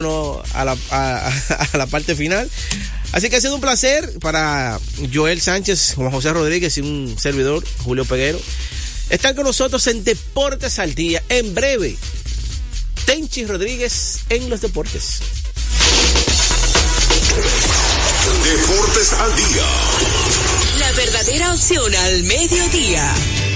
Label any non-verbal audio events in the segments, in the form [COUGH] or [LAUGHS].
a la, a, [LAUGHS] a la parte final. Así que ha sido un placer para Joel Sánchez, Juan José Rodríguez y un servidor, Julio Peguero. Están con nosotros en Deportes al Día. En breve, Tenchi Rodríguez en los deportes. Deportes al Día. La verdadera opción al mediodía.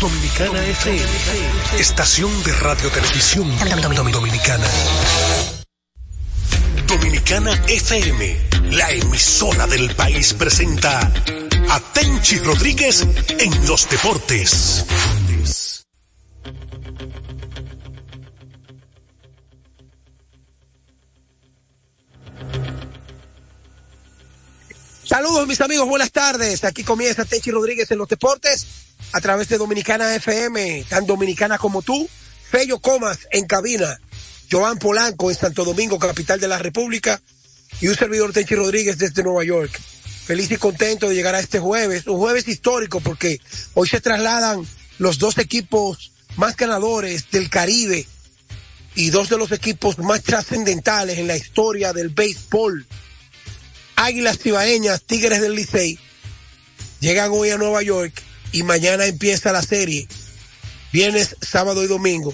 Dominicana FM, estación de radio televisión dominicana. Dominicana FM, la emisora del país presenta a Tenchi Rodríguez en los deportes. Saludos mis amigos, buenas tardes. Aquí comienza Tenchi Rodríguez en los deportes a través de Dominicana FM, tan dominicana como tú. Fello Comas en cabina, Joan Polanco en Santo Domingo, capital de la República, y un servidor Tenchi Rodríguez desde Nueva York. Feliz y contento de llegar a este jueves, un jueves histórico porque hoy se trasladan los dos equipos más ganadores del Caribe y dos de los equipos más trascendentales en la historia del béisbol. Águilas Cibaeñas, Tigres del Licey, llegan hoy a Nueva York y mañana empieza la serie, viernes, sábado y domingo,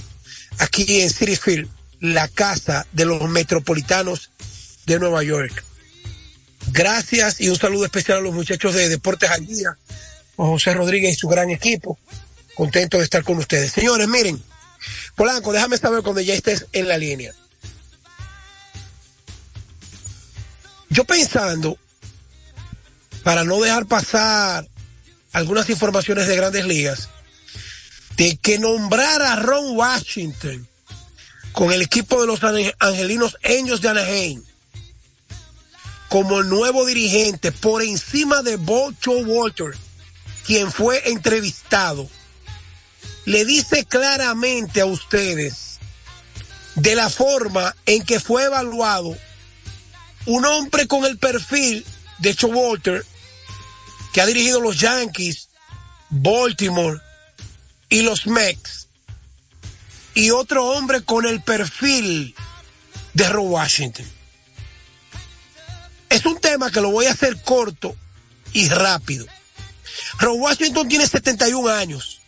aquí en City Field, la casa de los metropolitanos de Nueva York. Gracias y un saludo especial a los muchachos de Deportes al Día, José Rodríguez y su gran equipo. Contento de estar con ustedes. Señores, miren, Polanco, déjame saber cuando ya estés en la línea. Yo pensando, para no dejar pasar algunas informaciones de grandes ligas, de que nombrara a Ron Washington con el equipo de los angelinos Angels de Anaheim como nuevo dirigente por encima de Bocho Walter, quien fue entrevistado, le dice claramente a ustedes de la forma en que fue evaluado un hombre con el perfil de Walter que ha dirigido los Yankees, Baltimore y los Mex, y otro hombre con el perfil de Ron Washington. Es un tema que lo voy a hacer corto y rápido. Ron Washington tiene 71 años.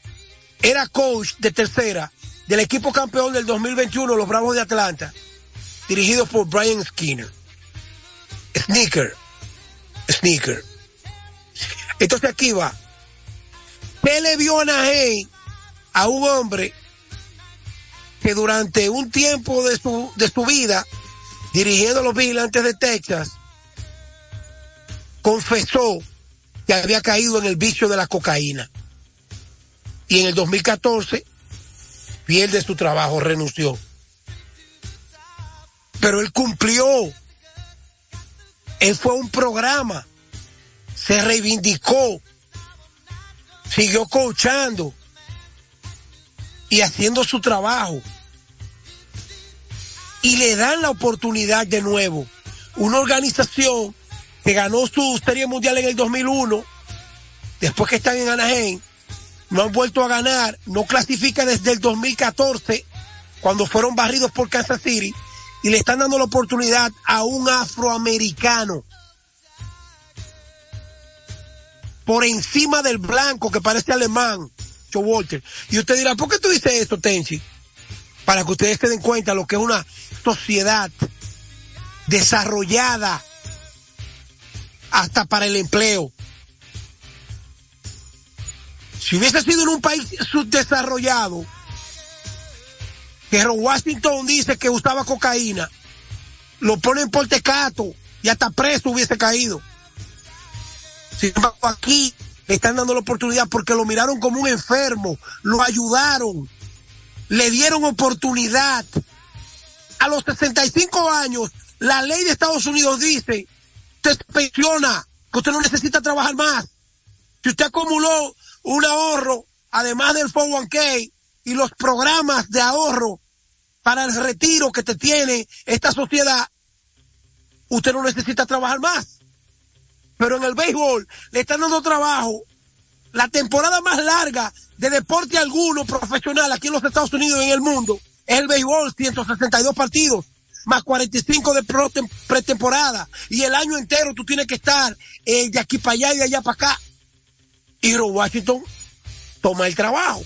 Era coach de tercera del equipo campeón del 2021, los Bravos de Atlanta, dirigido por Brian Skinner. Sneaker. Sneaker. Entonces aquí va. ¿Qué le vio a Anaheim a un hombre que durante un tiempo de su, de su vida, dirigiendo a los vigilantes de Texas, confesó que había caído en el vicio de la cocaína. Y en el 2014 pierde su trabajo, renunció. Pero él cumplió. Él fue un programa, se reivindicó, siguió coachando y haciendo su trabajo. Y le dan la oportunidad de nuevo. Una organización que ganó su Serie Mundial en el 2001, después que están en Anaheim, no han vuelto a ganar, no clasifica desde el 2014, cuando fueron barridos por Kansas City, y le están dando la oportunidad a un afroamericano. Por encima del blanco que parece alemán, Walter. Y usted dirá, ¿por qué tú dices esto, Tenchi? Para que ustedes se den cuenta lo que es una sociedad desarrollada hasta para el empleo. Si hubiese sido en un país subdesarrollado, que Washington dice que usaba cocaína, lo ponen por tecato y hasta preso hubiese caído. Sin embargo, aquí le están dando la oportunidad porque lo miraron como un enfermo, lo ayudaron, le dieron oportunidad. A los 65 años, la ley de Estados Unidos dice, usted se pensiona, que usted no necesita trabajar más. Si usted acumuló un ahorro, además del 401k y los programas de ahorro para el retiro que te tiene esta sociedad, usted no necesita trabajar más. Pero en el béisbol le están dando trabajo. La temporada más larga de deporte alguno profesional aquí en los Estados Unidos y en el mundo es el béisbol, 162 partidos, más 45 de pretemporada. Y el año entero tú tienes que estar eh, de aquí para allá y de allá para acá. Y Washington toma el trabajo.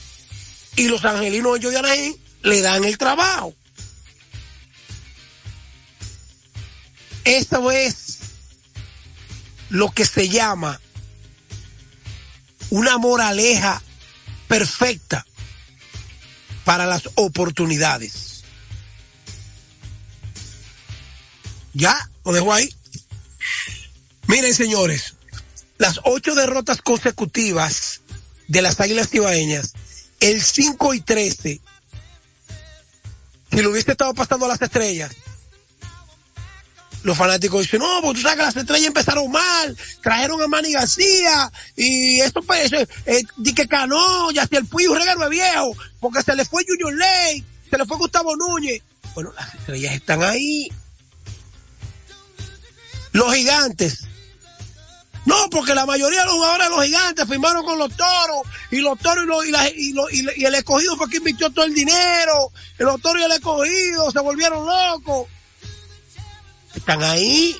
Y los angelinos de Anaheim le dan el trabajo. Eso es lo que se llama una moraleja perfecta para las oportunidades. Ya, lo dejo ahí. Miren, señores, las ocho derrotas consecutivas de las Águilas Cibaeñas, el 5 y 13, si lo hubiese estado pasando a las estrellas, los fanáticos dicen, no, porque tú sabes que las estrellas empezaron mal, trajeron a Manny García, y esto pues, eh, di que Cano, ya hasta el Puy un regalo de viejo, porque se le fue Junior Ley, se le fue Gustavo Núñez. Bueno, las estrellas están ahí. Los gigantes. No, porque la mayoría de los jugadores de los gigantes firmaron con los toros, y los toros y, y, el escogido fue quien invirtió todo el dinero, y los toros y el escogido se volvieron locos están ahí.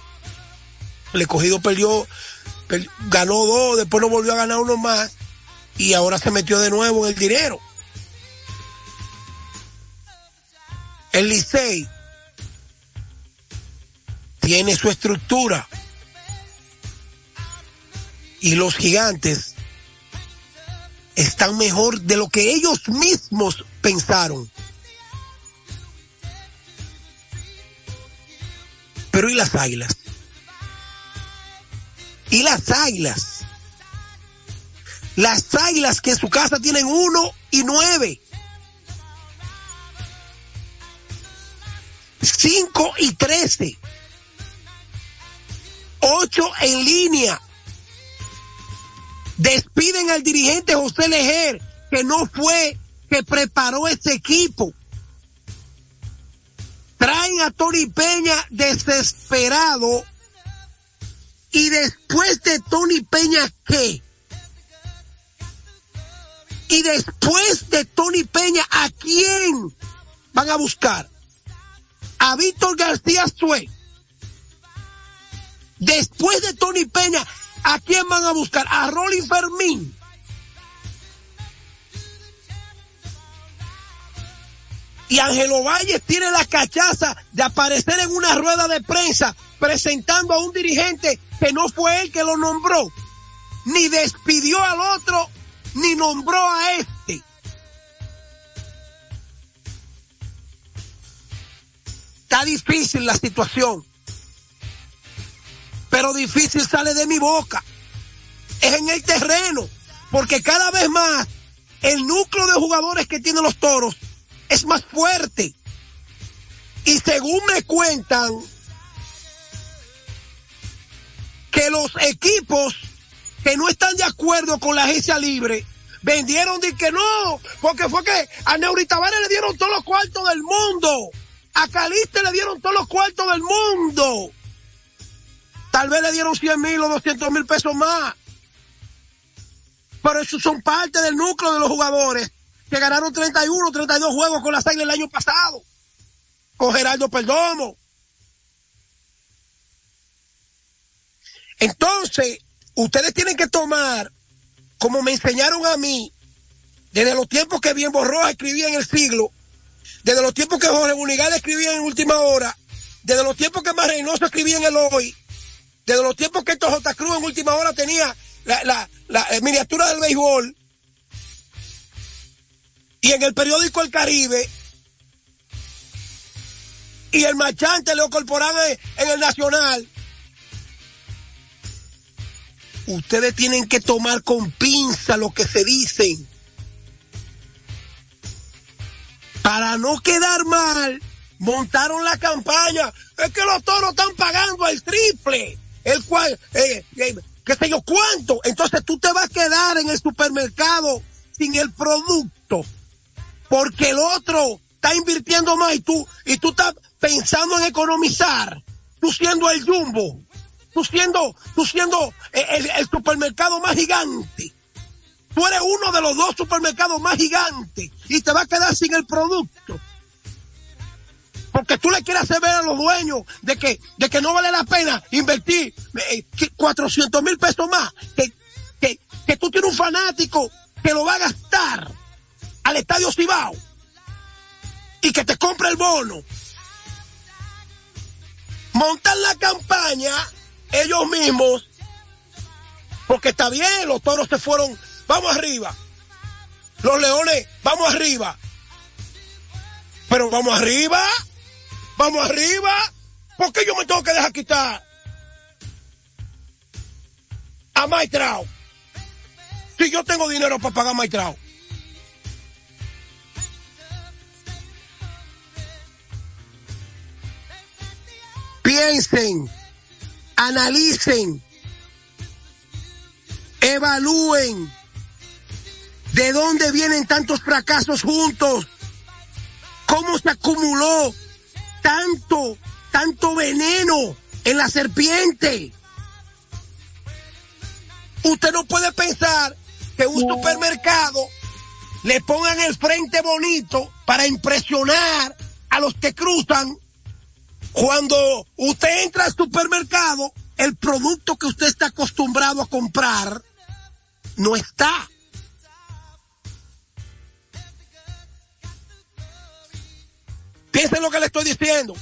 El escogido perdió, ganó dos, después no volvió a ganar uno más y ahora se metió de nuevo en el dinero. El Licey tiene su estructura y los gigantes están mejor de lo que ellos mismos pensaron. ¿Y las águilas? ¿Y las águilas? Las águilas que en su casa tienen uno y nueve. Cinco y trece. Ocho en línea. Despiden al dirigente José Lejer, que no fue que preparó ese equipo. A Tony Peña desesperado. Y después de Tony Peña, ¿qué? Y después de Tony Peña, ¿a quién van a buscar? A Víctor García Sue. Después de Tony Peña, ¿a quién van a buscar? A Rolly Fermín. Y Ángelo Valles tiene la cachaza de aparecer en una rueda de prensa presentando a un dirigente que no fue él que lo nombró, ni despidió al otro, ni nombró a este. Está difícil la situación, pero difícil sale de mi boca. Es en el terreno, porque cada vez más el núcleo de jugadores que tienen los toros es más fuerte. Y según me cuentan, que los equipos que no están de acuerdo con la agencia libre vendieron de que no, porque fue que a Neuritavares le dieron todos los cuartos del mundo, a Caliste le dieron todos los cuartos del mundo. Tal vez le dieron 100 mil o 200 mil pesos más. Pero esos son parte del núcleo de los jugadores que ganaron 31, 32 juegos con las Águilas el año pasado, con Gerardo Perdomo. Entonces, ustedes tienen que tomar, como me enseñaron a mí, desde los tiempos que Bien Borroa escribía en el siglo, desde los tiempos que Jorge Bunigal escribía en última hora, desde los tiempos que Mar Reynoso escribía en el hoy, desde los tiempos que J. Cruz en última hora tenía la, la, la miniatura del béisbol, y en el periódico El Caribe y el marchante Leo Corporán en el Nacional. Ustedes tienen que tomar con pinza lo que se dicen. Para no quedar mal, montaron la campaña. Es que los toros están pagando el triple. El cual, eh, eh, qué sé yo cuánto. Entonces tú te vas a quedar en el supermercado sin el producto. Porque el otro está invirtiendo más y tú, y tú estás pensando en economizar. Tú siendo el jumbo. Tú siendo, tú siendo el, el supermercado más gigante. Tú eres uno de los dos supermercados más gigantes y te vas a quedar sin el producto. Porque tú le quieres hacer ver a los dueños de que, de que no vale la pena invertir 400 mil pesos más. Que, que, que tú tienes un fanático que lo va a gastar al estadio Cibao y que te compre el bono. Montan la campaña ellos mismos porque está bien, los toros se fueron, vamos arriba. Los leones, vamos arriba. Pero vamos arriba, vamos arriba. ¿Por qué yo me tengo que dejar quitar a Maitrao? Si yo tengo dinero para pagar Maitrao. Piensen, analicen, evalúen de dónde vienen tantos fracasos juntos, cómo se acumuló tanto, tanto veneno en la serpiente. Usted no puede pensar que un supermercado le pongan el frente bonito para impresionar a los que cruzan. Cuando usted entra al supermercado, el producto que usted está acostumbrado a comprar no está. Piensen lo que le estoy diciendo.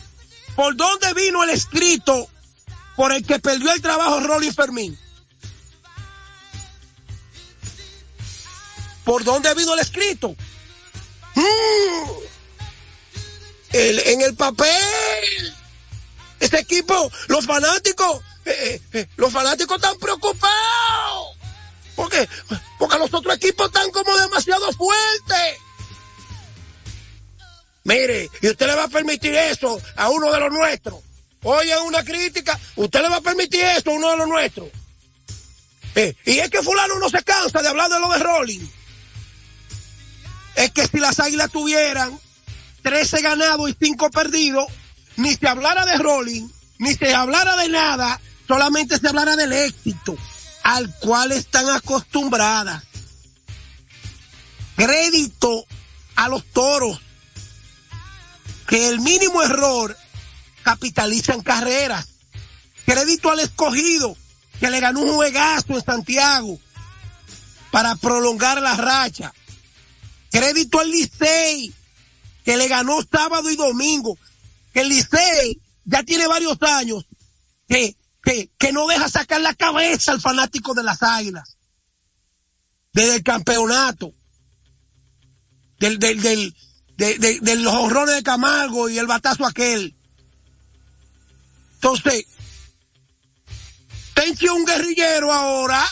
¿Por dónde vino el escrito por el que perdió el trabajo Rolly Fermín? ¿Por dónde vino el escrito? Mm. En el papel. Este equipo, los fanáticos, eh, eh, los fanáticos están preocupados. Porque, porque los otros equipos están como demasiado fuertes. Mire, y usted le va a permitir eso a uno de los nuestros. Oye una crítica, usted le va a permitir eso a uno de los nuestros. Eh, y es que fulano no se cansa de hablar de lo de Rolling. Es que si las águilas tuvieran 13 ganados y 5 perdidos, ni se hablara de Rolling, ni se hablara de nada, solamente se hablara del éxito al cual están acostumbradas. Crédito a los toros que el mínimo error capitalizan carreras. Crédito al escogido que le ganó un juegazo en Santiago para prolongar la racha. Crédito al Licey que le ganó sábado y domingo. Que el Licey ya tiene varios años que, que, que no deja sacar la cabeza al fanático de las águilas. Desde el campeonato. Del, del, del, de, de, de, los horrores de Camargo y el batazo aquel. Entonces, Tenchi un guerrillero ahora.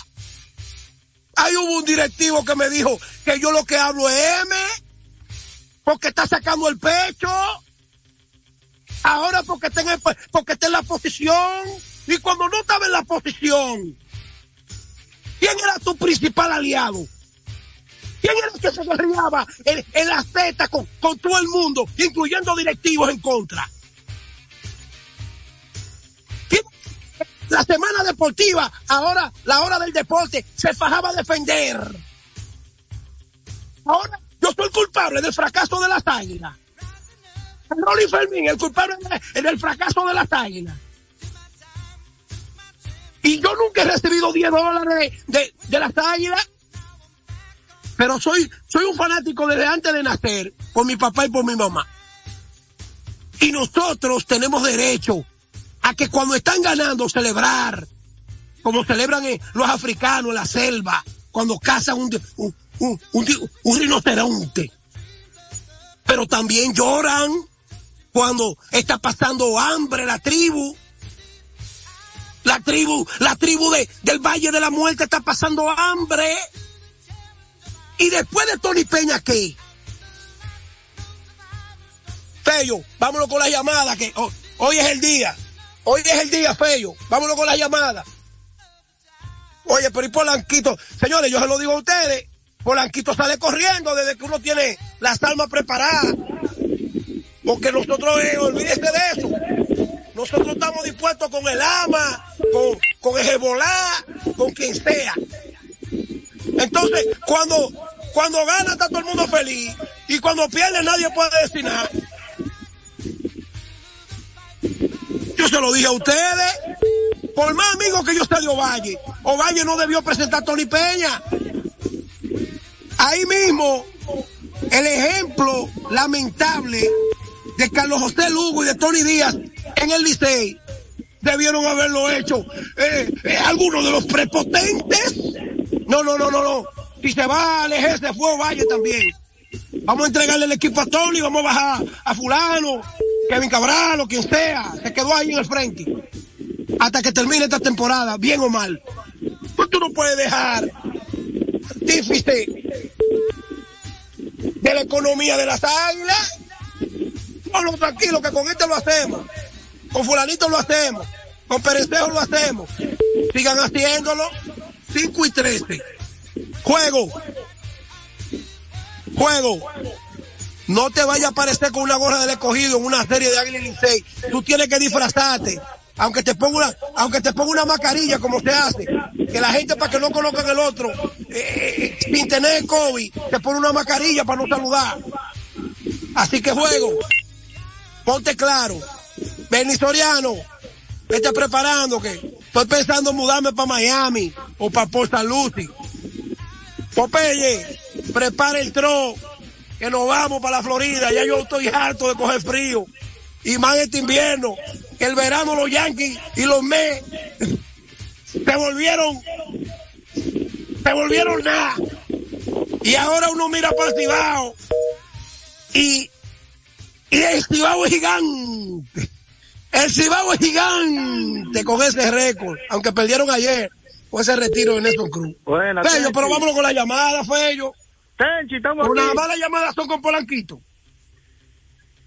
Hay hubo un directivo que me dijo que yo lo que hablo es M, porque está sacando el pecho. Ahora porque está en, porque está en la posición. Y cuando no estaba en la posición, ¿quién era tu principal aliado? ¿Quién era el que se guerreaba en, en la Z con, con, todo el mundo, incluyendo directivos en contra? La semana deportiva, ahora la hora del deporte, se fajaba a defender. Ahora yo soy culpable del fracaso de las águilas. Rolly Fermín, el culpable del fracaso de las águilas. Y yo nunca he recibido 10 dólares de, de, de las águilas pero soy, soy un fanático desde antes de nacer, por mi papá y por mi mamá. Y nosotros tenemos derecho a que cuando están ganando celebrar, como celebran los africanos en la selva, cuando cazan un, un, un, un rinoceronte. pero también lloran cuando está pasando hambre la tribu. La tribu, la tribu de, del Valle de la Muerte está pasando hambre. Y después de Tony Peña, ¿qué? Fello, vámonos con la llamada, que oh, hoy es el día. Hoy es el día, Fello. Vámonos con la llamada. Oye, pero y Polanquito, señores, yo se lo digo a ustedes, Polanquito sale corriendo desde que uno tiene las almas preparadas. Porque nosotros, eh, olvídese de eso. Nosotros estamos dispuestos con el ama, con, con el con quien sea. Entonces, cuando, cuando gana está todo el mundo feliz y cuando pierde nadie puede nada. Yo se lo dije a ustedes. Por más amigos que yo esté de Ovalle, Ovalle no debió presentar a Tony Peña. Ahí mismo, el ejemplo lamentable de Carlos José Lugo y de Tony Díaz en el Licey debieron haberlo hecho eh, eh, algunos de los prepotentes. No, no, no, no, no. Si se va a alejarse fue Valle también. Vamos a entregarle el equipo a Tony, vamos a bajar a fulano, Kevin Cabral o quien sea, se quedó ahí en el frente. Hasta que termine esta temporada, bien o mal. Pues tú no puedes dejar artífice de la economía de las águilas. No, tranquilo, que con este lo hacemos. Con fulanito lo hacemos. Con Perecejo lo hacemos. Sigan haciéndolo. 5 y 13. Juego. Juego. No te vaya a aparecer con una gorra del escogido en una serie de Águila y. Tú tienes que disfrazarte. Aunque te ponga una, aunque te ponga una mascarilla como se hace. Que la gente para que no conozcan el otro, eh, sin tener COVID, te pone una mascarilla para no saludar. Así que juego. Ponte claro. Benny Soriano, vete preparando que estoy pensando en mudarme para Miami o para Porta Lucy. Popeye, prepara el tro, que nos vamos para la Florida. Ya yo estoy harto de coger frío. Y más este invierno, que el verano los Yankees y los Mets se volvieron, se volvieron nada. Y ahora uno mira para el Cibao y, y el Cibao es gigante. El Cibao es gigante con ese récord, aunque perdieron ayer con ese retiro de Nelson Cruz. Buena, Fello, Tenchi. pero vámonos con la llamada, Fello. Tenchi, estamos Una aquí. mala llamada son con Polanquito.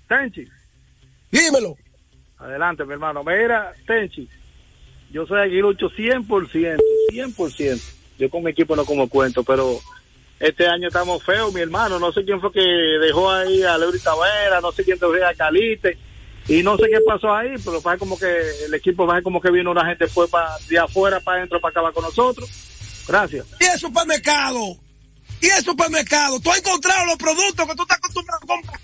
Tenchi, Dímelo. adelante, mi hermano. Mira, Tenchi, yo soy aguilucho 100%, 100%. Yo con mi equipo no como cuento, pero este año estamos feos, mi hermano. No sé quién fue que dejó ahí a Leury Tavera, no sé quién dejó a Calite. Y no sé qué pasó ahí, pero parece como que el equipo parece como que vino una gente fue para de afuera para adentro para acabar con nosotros. Gracias. Y el supermercado. Y el supermercado. Tú has encontrado los productos que tú estás acostumbrado a comprar.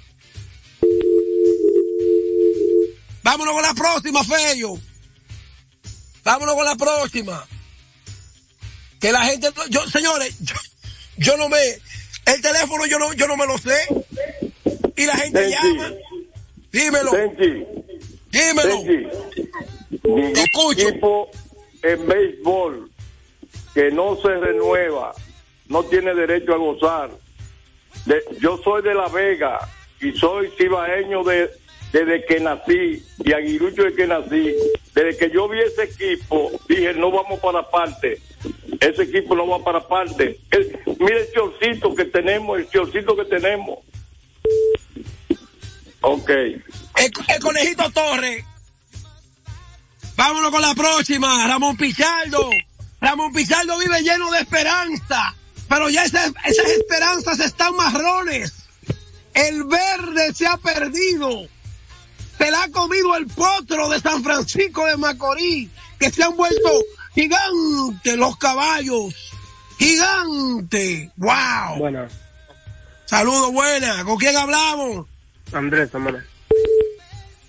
Vámonos con la próxima, Fello. Vámonos con la próxima. Que la gente, yo, señores, yo, yo no me, el teléfono yo no, yo no me lo sé. Y la gente llama. Dímelo. Dímelo. Ningún equipo en béisbol que no se renueva no tiene derecho a gozar. De- yo soy de La Vega y soy cibaeño de, desde que nací y aguilucho desde que nací. Desde que yo vi ese equipo, dije, no vamos para parte. Ese equipo no va para parte. Mire el chorcito que tenemos, el chorcito que tenemos. Ok. El, el conejito Torres. Vámonos con la próxima. Ramón Pichardo. Ramón Pichardo vive lleno de esperanza. Pero ya esas, esas esperanzas están marrones. El verde se ha perdido. Se la ha comido el potro de San Francisco de Macorís. Que se han vuelto gigantes los caballos. Gigante. Wow. Bueno, Saludos, buena. ¿Con quién hablamos? Andrés.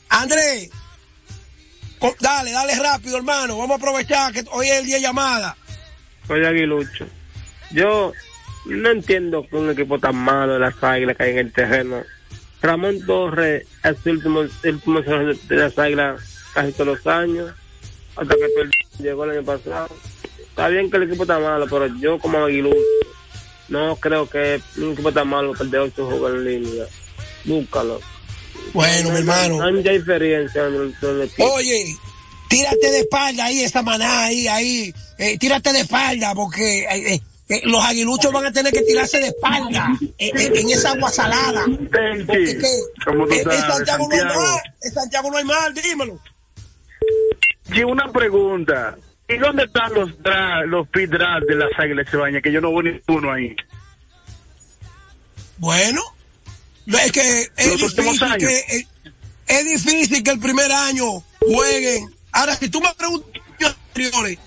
Andrés, co- dale, dale rápido, hermano. Vamos a aprovechar que hoy es el día de llamada. Soy aguilucho. Yo no entiendo que un equipo tan malo de las águilas que hay en el terreno. Ramón Torres es el último, el último de las águilas casi todos los años. Hasta que perdió, llegó el año pasado. Está bien que el equipo está malo, pero yo como aguilucho no creo que un equipo tan malo perder ocho juegos en línea. Búscalo. Bueno, mi hermano. No hay mucha diferencia en el, el equipo. Oye, tírate de espalda ahí, esa maná ahí, ahí. Eh, tírate de espalda porque eh, eh, los aguiluchos van a tener que tirarse de espalda en esa agua salada. Porque que, ¿Cómo tú eh, en Santiago no hay mal, en Santiago no hay mal, dímelo. Sí, una pregunta. ¿Y dónde están los dra- los pit de las águilas de baña? Que yo no veo ninguno ahí. Bueno, es que es difícil que eh, es difícil que el primer año jueguen. Ahora, si tú me preguntas anteriores,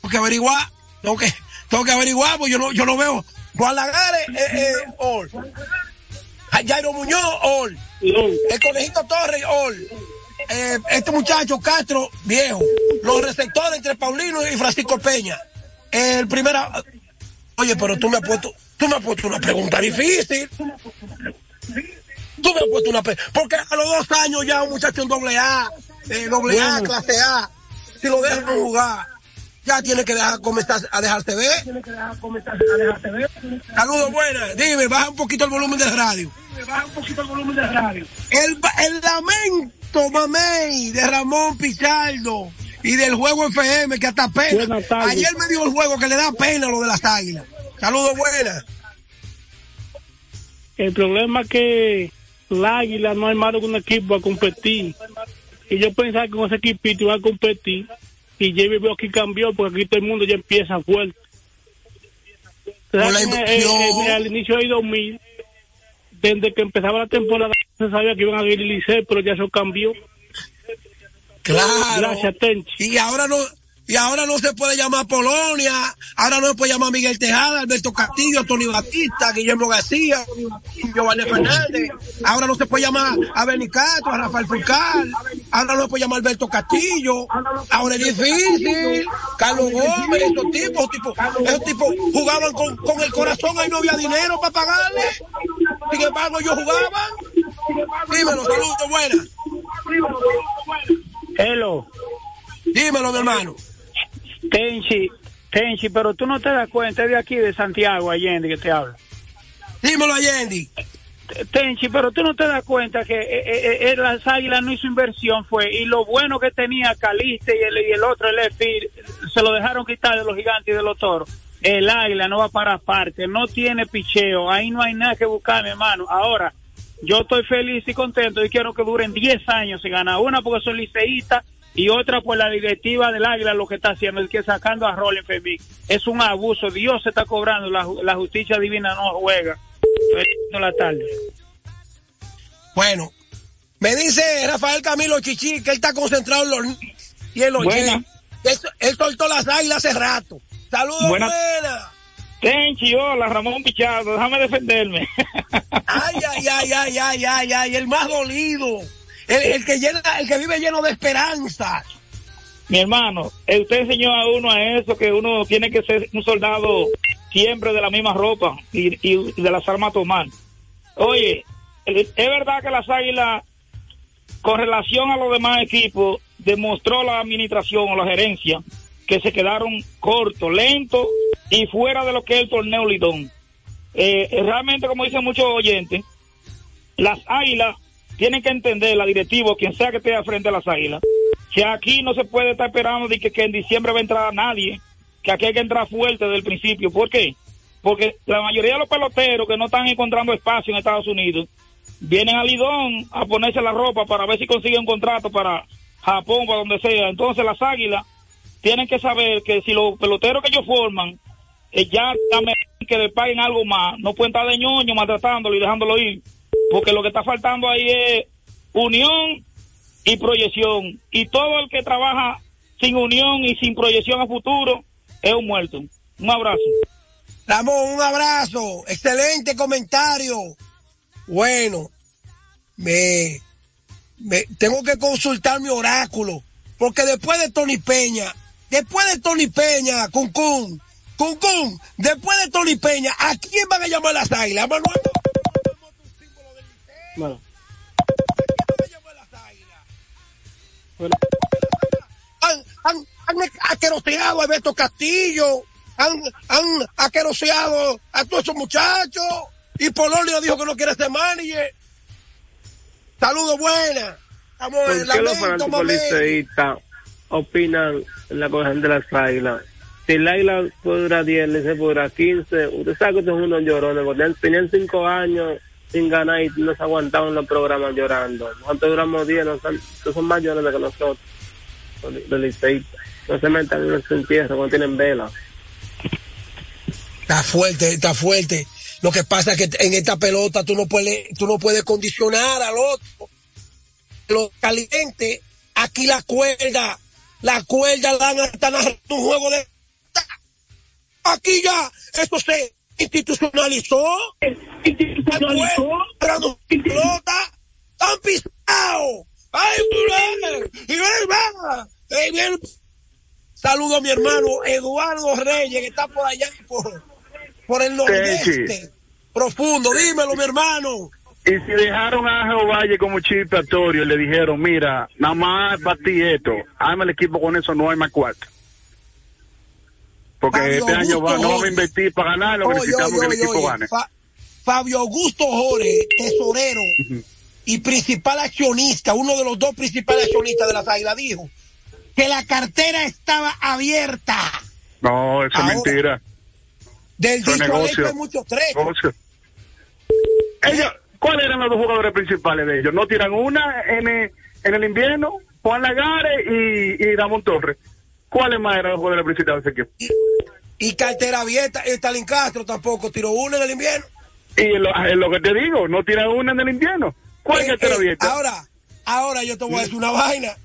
tengo que averiguar, tengo que, tengo que averiguar, porque yo no, yo no veo. Juan Lagares, eh, eh, all. Jairo Muñoz, all. El Conejito Torres, all. Eh, este muchacho Castro, viejo. Los receptores entre Paulino y Francisco Peña. El primera. Oye, pero tú me has puesto, tú me has puesto una pregunta difícil. Tú me has puesto una pregunta. Porque a los dos años ya un muchacho en doble A, eh, doble A, clase A, si lo dejan jugar, ya tiene que dejar, comenzar a dejarse ver. Saludos, buenas. Dime, baja un poquito el volumen del radio. Baja un poquito el volumen del radio. El, el lamento, mamey, de Ramón Pichardo y del juego FM que hasta pena. Ayer me dio el juego que le da pena lo de las águilas. Saludos, buenas. El problema es que la Águila no ha armado un equipo a competir. Y yo pensaba que con ese equipito iba a competir. Y ya veo que cambió porque aquí todo el mundo ya empieza fuerte. Eh, eh, al inicio del 2000, desde que empezaba la temporada, se sabía que iban a ir el Licey, pero ya eso cambió. Claro. Gracias, Tenchi. Y ahora no, y ahora no se puede llamar Polonia, ahora no se puede llamar Miguel Tejada, Alberto Castillo, Tony Batista, Guillermo García, Giovanni Fernández, ahora no se puede llamar a Benicato, a Rafael Fulcar, ahora no se puede llamar Alberto Castillo, ahora es difícil, Carlos Gómez, esos tipos, tipos, esos tipos jugaban con, con el corazón, ahí no había dinero para pagarle, sin embargo ellos jugaban, dímelo, saludos, buenas. Hello. Dímelo, mi hermano. Tenchi, Tenchi, pero tú no te das cuenta es de aquí, de Santiago, Allende, que te habla. Dímelo, Allende. Tenchi, pero tú no te das cuenta que eh, eh, eh, las águilas no hizo inversión, fue, y lo bueno que tenía Caliste y el, y el otro, el EFI, se lo dejaron quitar de los gigantes y de los toros. El águila no va para parte, no tiene picheo, ahí no hay nada que buscar, mi hermano. Ahora, yo estoy feliz y contento y quiero que duren 10 años sin ganar. Una porque soy liceísta y otra por la directiva del águila lo que está haciendo es que sacando a Roland Fermín. Es un abuso, Dios se está cobrando, la, ju- la justicia divina no juega. Feliz la tarde. Bueno, me dice Rafael Camilo Chichi que él está concentrado en los y en los. Él, él soltó las águilas hace rato. Saludos, Buena. buena. Tenchi, hola, Ramón Pichardo, déjame defenderme. Ay, ay, ay, ay, ay, ay, ay, el más dolido. El, el que llena, el que vive lleno de esperanzas. Mi hermano, eh, usted enseñó a uno a eso, que uno tiene que ser un soldado siempre de la misma ropa y, y de las armas tomar. Oye, es es verdad que las águilas, con relación a los demás equipos, demostró la administración o la gerencia que se quedaron cortos, lentos y fuera de lo que es el torneo Lidón. Eh, eh, realmente, como dicen muchos oyentes, las águilas tienen que entender, la directiva, quien sea que esté al frente de las águilas, que aquí no se puede estar esperando de que, que en diciembre va a entrar nadie, que aquí hay que entrar fuerte desde el principio. ¿Por qué? Porque la mayoría de los peloteros que no están encontrando espacio en Estados Unidos vienen a Lidón a ponerse la ropa para ver si consiguen un contrato para Japón, para donde sea. Entonces las águilas tienen que saber que si los peloteros que ellos forman eh, ya también que le paguen algo más, no pueden estar de ñoño maltratándolo y dejándolo ir, porque lo que está faltando ahí es unión y proyección. Y todo el que trabaja sin unión y sin proyección a futuro es un muerto. Un abrazo. Ramón, un abrazo. Excelente comentario. Bueno, me, me tengo que consultar mi oráculo. Porque después de Tony Peña, después de Tony Peña, Cuncún, Cuncún, después de Tony Peña, ¿a quién van a llamar las águilas? Manuel? Bueno. Han, han, han aqueroseado a Alberto Castillo, han, han aqueroseado a todos esos muchachos. Y Polonio dijo que no quiere ser manager. Saludos buenas. Estamos ¿Por en qué los fanáticos liceístas opinan en la cosa de las águilas? Si el águila puede durar 10, el Licey puede durar 15. Usted sabe que estos son unos llorones, porque tenían 5 años sin ganar y no se aguantaban los programas llorando. Nosotros duramos 10, no son, más llorones que nosotros, los. No se metan en su entierro cuando tienen vela. Está fuerte, está fuerte. Lo que pasa es que en esta pelota tú no puedes, tú no puedes condicionar al otro. Lo caliente, aquí la cuerda, la cuerda dan hasta narrar un juego de aquí ya, eso se institucionalizó, institucionalizó, entrando pelota, han pisado, ay, brother, y ven. Saludo a mi hermano Eduardo Reyes, que está por allá, por, por el nordeste, profundo, dímelo, mi hermano. Y si dejaron a Ángel Valle como chip expiatorio, le dijeron, mira, nada más para ti esto, hazme el equipo con eso, no hay más cuarto. Porque Fabio este año va, no vamos a invertir para ganar, lo que Oye, necesitamos oye, que el equipo gane. Fa- Fabio Augusto Jorge, tesorero y principal accionista, uno de los dos principales accionistas de las águilas, dijo que la cartera estaba abierta. No, eso es mentira. Del Eso dicho negocio. hay muchos. Negocio. Ellos, ¿cuáles eran los dos jugadores principales de ellos? ¿No tiran una en el, en el invierno? Juan Lagares y, y Ramón Torres. ¿Cuáles más eran los jugadores principales de ese equipo? Y cartera abierta, Stalin Castro tampoco tiró una en el invierno. Y es lo, que te digo, no tiran una en el invierno. ¿Cuál Eh, la eh, abierta? ahora, ahora yo te voy a decir una vaina.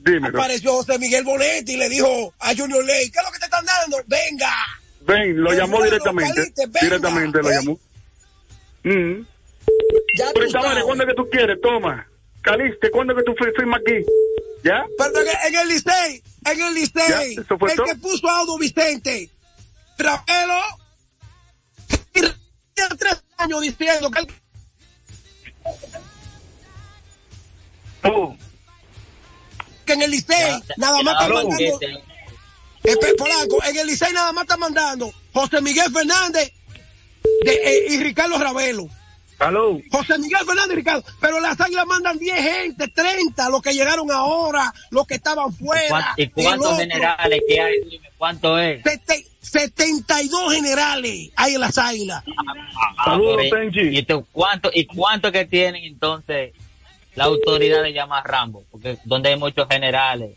Dímelo. Apareció José Miguel Bonetti y le dijo a Junior Ley, ¿qué es lo que te están dando? Venga. Ven, lo llamó directamente. Venga, directamente lo llamó. Mm. Ya Pero. ¿cuándo es que tú quieres? Toma. Caliste, ¿cuándo es que tú fir- firmas aquí? ¿Ya? Pero en el- Licey, en el Licey, el todo. que puso a Audo Vicente, Travelo, y tres años diciendo que él Oh. que en el Licey nada más está mandando Eh, pe- Polanco, en el Licey nada más está mandando José Miguel Fernández de- eh, y Ricardo Ravelo. Aló. José Miguel Fernández y Ricardo, pero las águilas mandan 10 gente, 30, los que llegaron ahora, los que estaban fuera. ¿Y cuántos generales que hay? Dime, ¿Cuánto es? Sete- 72 generales hay en las águilas. Ah, pero, ¿y, esto, cuánto, ¿Y cuánto que tienen entonces la autoridad de llamar Rambo? Porque donde hay muchos generales.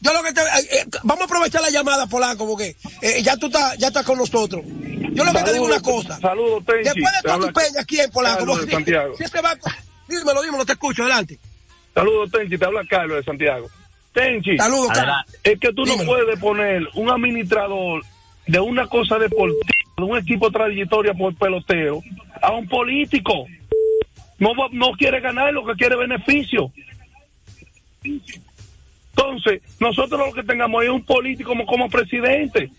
Yo lo que te, eh, eh, vamos a aprovechar la llamada, Polanco, porque eh, ya tú estás, ya estás con nosotros. Yo lo que te digo una cosa. Saludos, Tenchi. Después de Te todo habla tu peña, ¿quién, Polanco? Carlos de Santiago. Si ese va, dímelo, dímelo, te escucho, adelante. Saludos, Tenchi. Te habla Carlos de Santiago. Tenchi. Saludos, Carlos. Es que tú no puedes poner un administrador de una cosa deportiva, de un equipo trayectoria por peloteo, a un político. No, no quiere ganar, lo que quiere beneficio. Entonces, nosotros lo que tengamos es un político como, como presidente.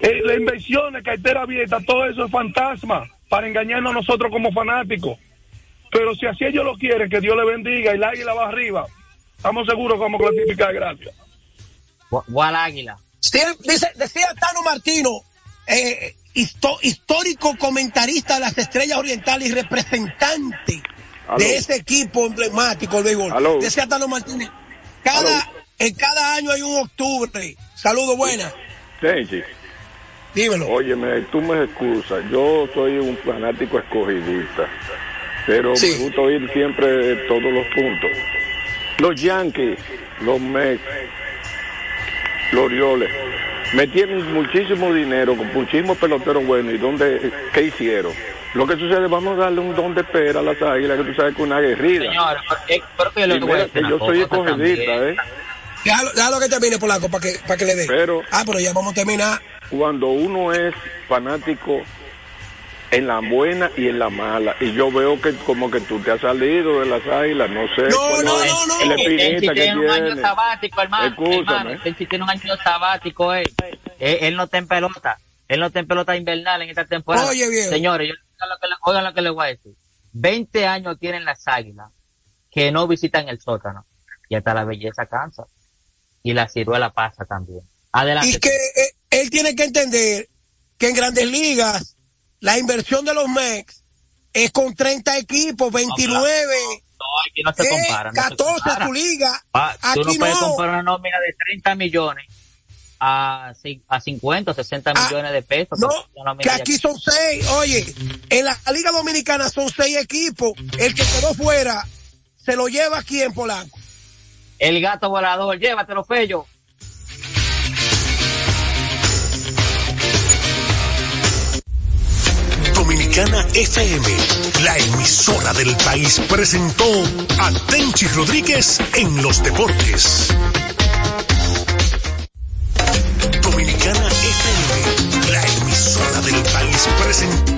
Eh, las inversiones, cartera abierta, todo eso es fantasma para engañarnos a nosotros como fanáticos. Pero si así ellos lo quieren, que Dios le bendiga y la águila va arriba, estamos seguros que vamos a clasificar, gracias. ¿Cuál águila? Sí, dice, decía Tano Martino, eh, histo- histórico comentarista de las Estrellas Orientales y representante Aló. de ese equipo emblemático del béisbol. Aló. Decía Tano Martínez, cada, en cada año hay un octubre. Saludos, buenas. Tenchi. Dímelo. Óyeme, tú me excusas. Yo soy un fanático escogidista. Pero me gusta oír siempre todos los puntos. Los Yankees, los Mets, los Orioles, metieron muchísimo dinero con muchísimos peloteros buenos. ¿Y dónde, qué hicieron? Lo que sucede, vamos a darle un don de espera a las águilas, que tú sabes que es una guerrida. Señor, eh, pero que decir que yo soy escogidista. ¿eh? Déjalo, déjalo que termine, Polanco, para que, para que le dé. Pero- ah, pero ya vamos a terminar. cuando uno es fanático en la buena y en la mala. Y yo veo que como que tú te has salido de las águilas, no sé. cuál es El Tenchi espinita que tiene un año sabático, hermano. Escúchame. hermano. Tenchi tiene un año sabático, él. Él, él no está en pelota. Él no está en pelota invernal en esta temporada. Oye, viejo. Señores, yo, oigan, lo que le, oigan lo que les voy a decir. 20 años tienen las águilas que no visitan el sótano. Y hasta la belleza cansa. Y la ciruela pasa también. Adelante. Y que eh, él tiene que entender que en grandes ligas la inversión de los MEX es con 30 equipos, 29. No, aquí no se eh, compara. No 14 se compara. tu liga. Ah, tú no puedes comprar una nómina de 30 millones a, a 50 o 60 millones de pesos. No, que aquí son seis. Oye, en la Liga Dominicana son seis equipos. El que quedó fuera se lo lleva aquí en Polanco. El gato volador, llévatelo, Fello. Dominicana FM, la emisora del país, presentó a Tenchi Rodríguez en los deportes. Dominicana FM, la emisora del país, presentó.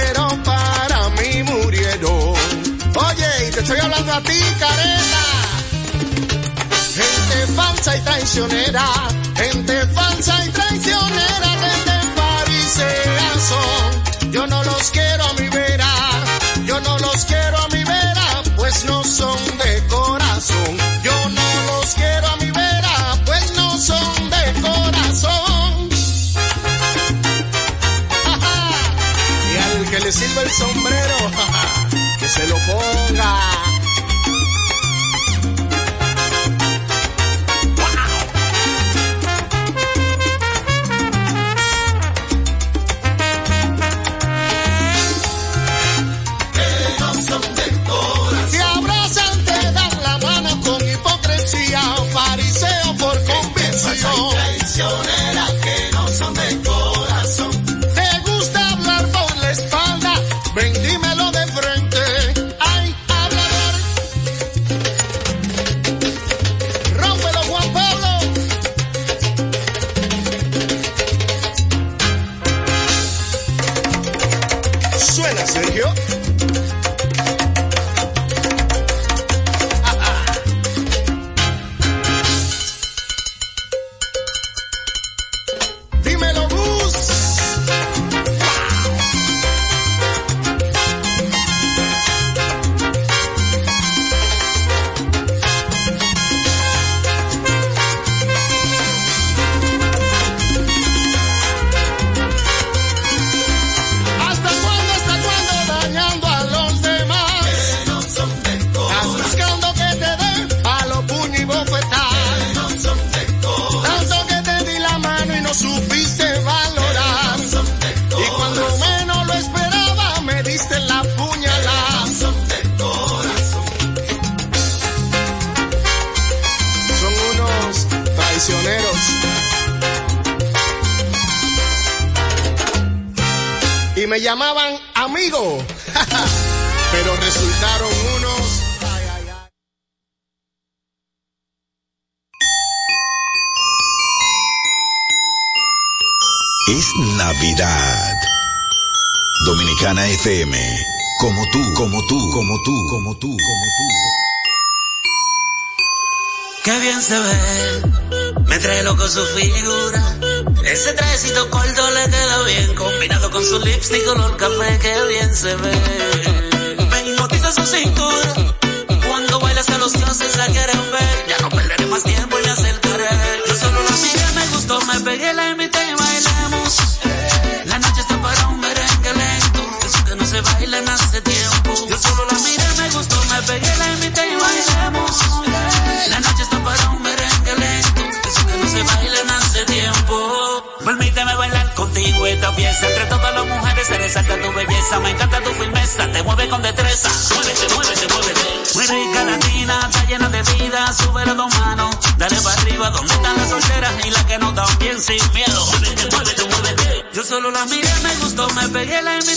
estoy hablando a ti, careta. Gente falsa y traicionera, gente falsa y traicionera, gente Es Navidad. Dominicana FM. Como tú, como tú, como tú, como tú, como tú. Qué bien se ve, me trae loco su figura. Ese trajecito corto le queda bien, combinado con su lipstick color café, qué bien se ve. Me hipnotiza su cintura, cuando bailas a los dioses la quieren ver. Ya no perderé más tiempo y me acercaré. Yo solo la miré, me gustó, me pegué, la invité entre todas las mujeres se resalta tu belleza, me encanta tu firmeza, te mueve con destreza. Muévete, muévete, muévete. Muy rica latina, está llena de vida, sube las dos manos, dale para arriba, donde están las solteras y las que no están bien sin miedo. Muévete, muévete, muévete. Yo solo la miré, me gustó, me pegué, la invité